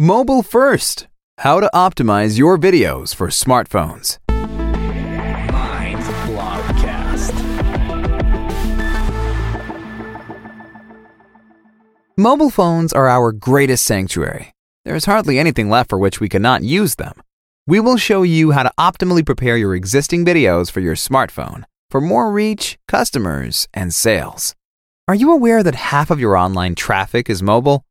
Mobile First How to Optimize Your Videos for Smartphones. Mind Blogcast. Mobile phones are our greatest sanctuary. There is hardly anything left for which we cannot use them. We will show you how to optimally prepare your existing videos for your smartphone for more reach, customers, and sales. Are you aware that half of your online traffic is mobile?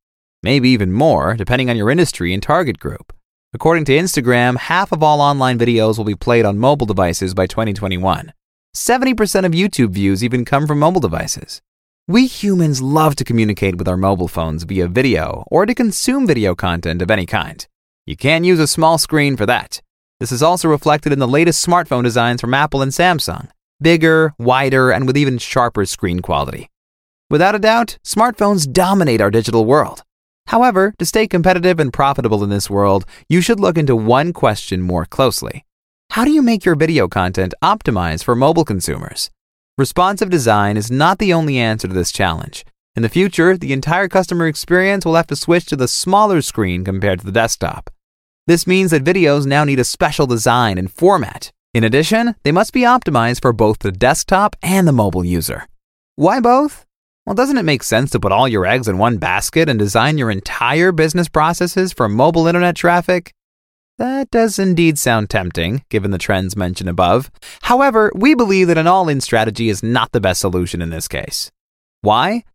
Maybe even more, depending on your industry and target group. According to Instagram, half of all online videos will be played on mobile devices by 2021. 70% of YouTube views even come from mobile devices. We humans love to communicate with our mobile phones via video or to consume video content of any kind. You can't use a small screen for that. This is also reflected in the latest smartphone designs from Apple and Samsung bigger, wider, and with even sharper screen quality. Without a doubt, smartphones dominate our digital world. However, to stay competitive and profitable in this world, you should look into one question more closely. How do you make your video content optimized for mobile consumers? Responsive design is not the only answer to this challenge. In the future, the entire customer experience will have to switch to the smaller screen compared to the desktop. This means that videos now need a special design and format. In addition, they must be optimized for both the desktop and the mobile user. Why both? Well, doesn't it make sense to put all your eggs in one basket and design your entire business processes for mobile internet traffic? That does indeed sound tempting, given the trends mentioned above. However, we believe that an all in strategy is not the best solution in this case. Why?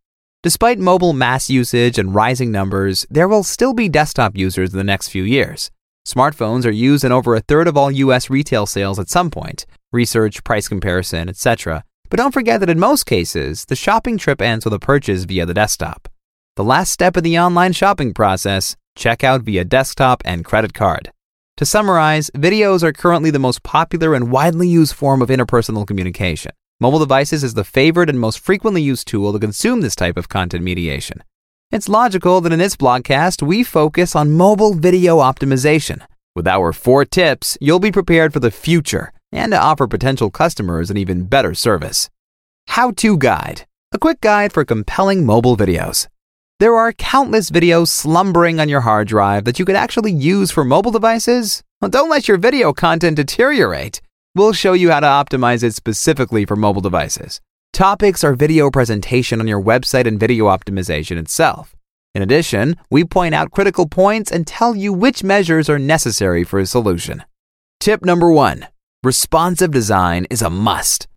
Despite mobile mass usage and rising numbers, there will still be desktop users in the next few years. Smartphones are used in over a third of all US retail sales at some point, research, price comparison, etc. But don't forget that in most cases, the shopping trip ends with a purchase via the desktop. The last step in the online shopping process, checkout via desktop and credit card. To summarize, videos are currently the most popular and widely used form of interpersonal communication. Mobile devices is the favorite and most frequently used tool to consume this type of content mediation. It's logical that in this blogcast, we focus on mobile video optimization. With our four tips, you'll be prepared for the future and to offer potential customers an even better service. How To Guide A quick guide for compelling mobile videos. There are countless videos slumbering on your hard drive that you could actually use for mobile devices. Well, don't let your video content deteriorate. We'll show you how to optimize it specifically for mobile devices. Topics are video presentation on your website and video optimization itself. In addition, we point out critical points and tell you which measures are necessary for a solution. Tip number one Responsive design is a must.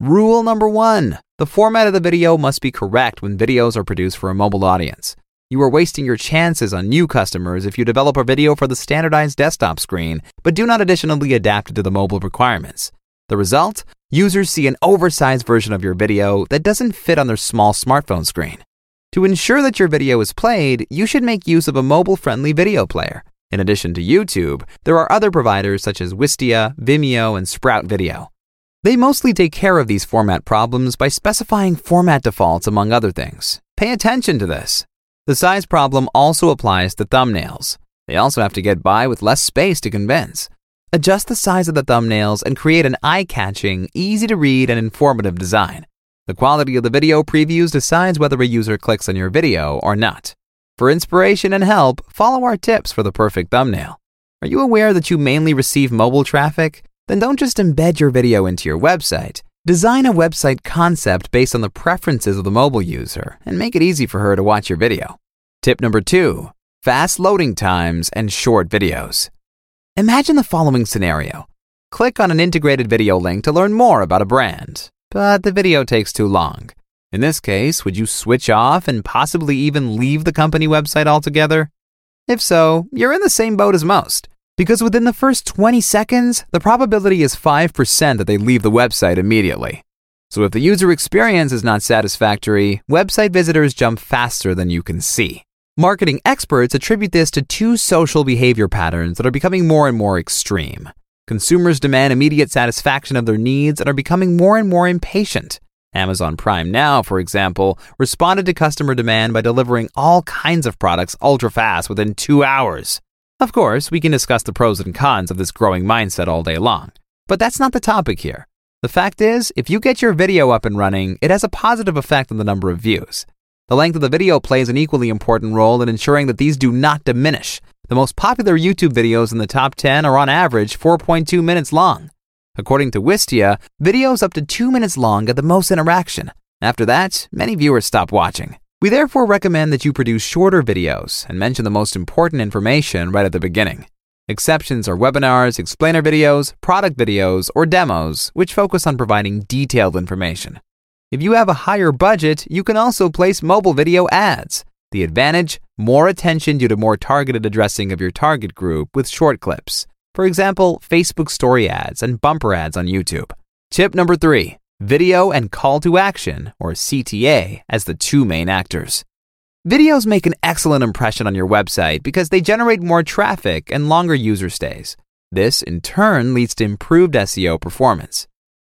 Rule number one the format of the video must be correct when videos are produced for a mobile audience. You are wasting your chances on new customers if you develop a video for the standardized desktop screen, but do not additionally adapt it to the mobile requirements. The result? Users see an oversized version of your video that doesn't fit on their small smartphone screen. To ensure that your video is played, you should make use of a mobile friendly video player. In addition to YouTube, there are other providers such as Wistia, Vimeo, and Sprout Video. They mostly take care of these format problems by specifying format defaults, among other things. Pay attention to this. The size problem also applies to thumbnails. They also have to get by with less space to convince. Adjust the size of the thumbnails and create an eye catching, easy to read, and informative design. The quality of the video previews decides whether a user clicks on your video or not. For inspiration and help, follow our tips for the perfect thumbnail. Are you aware that you mainly receive mobile traffic? Then don't just embed your video into your website. Design a website concept based on the preferences of the mobile user and make it easy for her to watch your video. Tip number two fast loading times and short videos. Imagine the following scenario click on an integrated video link to learn more about a brand, but the video takes too long. In this case, would you switch off and possibly even leave the company website altogether? If so, you're in the same boat as most, because within the first 20 seconds, the probability is 5% that they leave the website immediately. So if the user experience is not satisfactory, website visitors jump faster than you can see. Marketing experts attribute this to two social behavior patterns that are becoming more and more extreme. Consumers demand immediate satisfaction of their needs and are becoming more and more impatient. Amazon Prime Now, for example, responded to customer demand by delivering all kinds of products ultra fast within two hours. Of course, we can discuss the pros and cons of this growing mindset all day long, but that's not the topic here. The fact is, if you get your video up and running, it has a positive effect on the number of views. The length of the video plays an equally important role in ensuring that these do not diminish. The most popular YouTube videos in the top 10 are on average 4.2 minutes long. According to Wistia, videos up to 2 minutes long get the most interaction. After that, many viewers stop watching. We therefore recommend that you produce shorter videos and mention the most important information right at the beginning. Exceptions are webinars, explainer videos, product videos, or demos, which focus on providing detailed information. If you have a higher budget, you can also place mobile video ads. The advantage more attention due to more targeted addressing of your target group with short clips. For example, Facebook story ads and bumper ads on YouTube. Tip number three video and call to action, or CTA, as the two main actors. Videos make an excellent impression on your website because they generate more traffic and longer user stays. This, in turn, leads to improved SEO performance.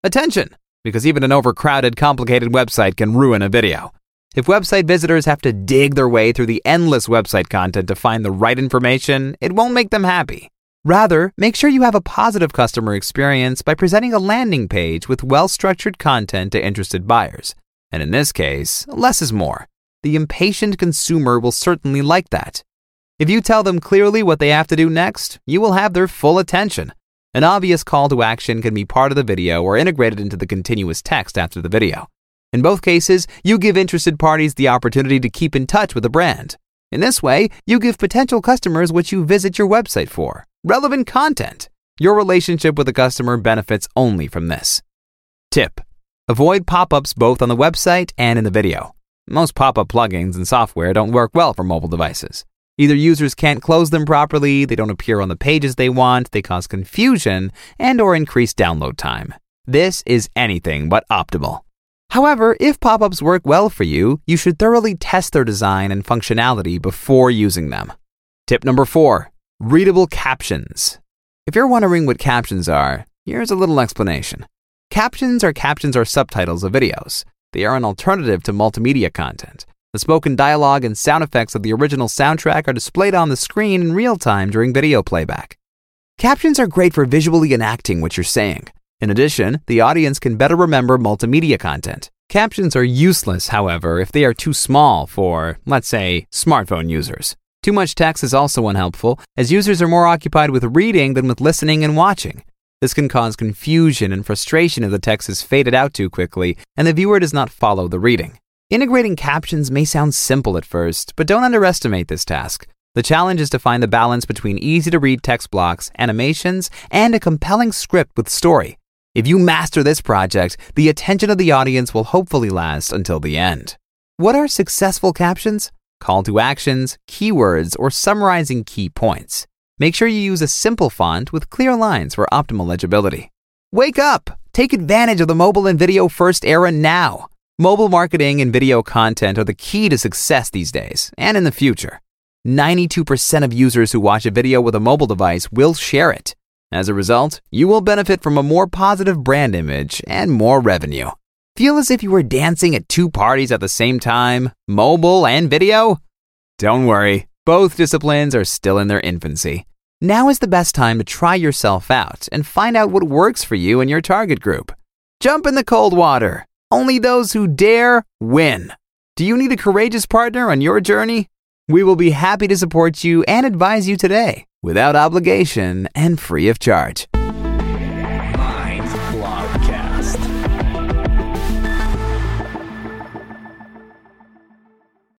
Attention! Because even an overcrowded, complicated website can ruin a video. If website visitors have to dig their way through the endless website content to find the right information, it won't make them happy. Rather, make sure you have a positive customer experience by presenting a landing page with well structured content to interested buyers. And in this case, less is more. The impatient consumer will certainly like that. If you tell them clearly what they have to do next, you will have their full attention. An obvious call to action can be part of the video or integrated into the continuous text after the video. In both cases, you give interested parties the opportunity to keep in touch with the brand. In this way, you give potential customers what you visit your website for relevant content. Your relationship with the customer benefits only from this. Tip Avoid pop ups both on the website and in the video. Most pop up plugins and software don't work well for mobile devices. Either users can't close them properly, they don't appear on the pages they want, they cause confusion, and or increase download time. This is anything but optimal. However, if pop-ups work well for you, you should thoroughly test their design and functionality before using them. Tip number 4: Readable captions. If you're wondering what captions are, here's a little explanation. Captions are captions or subtitles of videos. They are an alternative to multimedia content. The spoken dialogue and sound effects of the original soundtrack are displayed on the screen in real time during video playback. Captions are great for visually enacting what you're saying. In addition, the audience can better remember multimedia content. Captions are useless, however, if they are too small for, let's say, smartphone users. Too much text is also unhelpful, as users are more occupied with reading than with listening and watching. This can cause confusion and frustration if the text is faded out too quickly and the viewer does not follow the reading. Integrating captions may sound simple at first, but don't underestimate this task. The challenge is to find the balance between easy to read text blocks, animations, and a compelling script with story. If you master this project, the attention of the audience will hopefully last until the end. What are successful captions? call to actions, keywords, or summarizing key points. Make sure you use a simple font with clear lines for optimal legibility. Wake up! Take advantage of the mobile and video first era now. Mobile marketing and video content are the key to success these days and in the future. 92% of users who watch a video with a mobile device will share it. As a result, you will benefit from a more positive brand image and more revenue. Feel as if you were dancing at two parties at the same time, mobile and video? Don't worry, both disciplines are still in their infancy. Now is the best time to try yourself out and find out what works for you and your target group. Jump in the cold water. Only those who dare win. Do you need a courageous partner on your journey? We will be happy to support you and advise you today without obligation and free of charge.